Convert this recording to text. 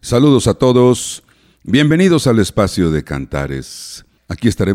Saludos a todos. Bienvenidos al espacio de Cantares. Aquí estaremos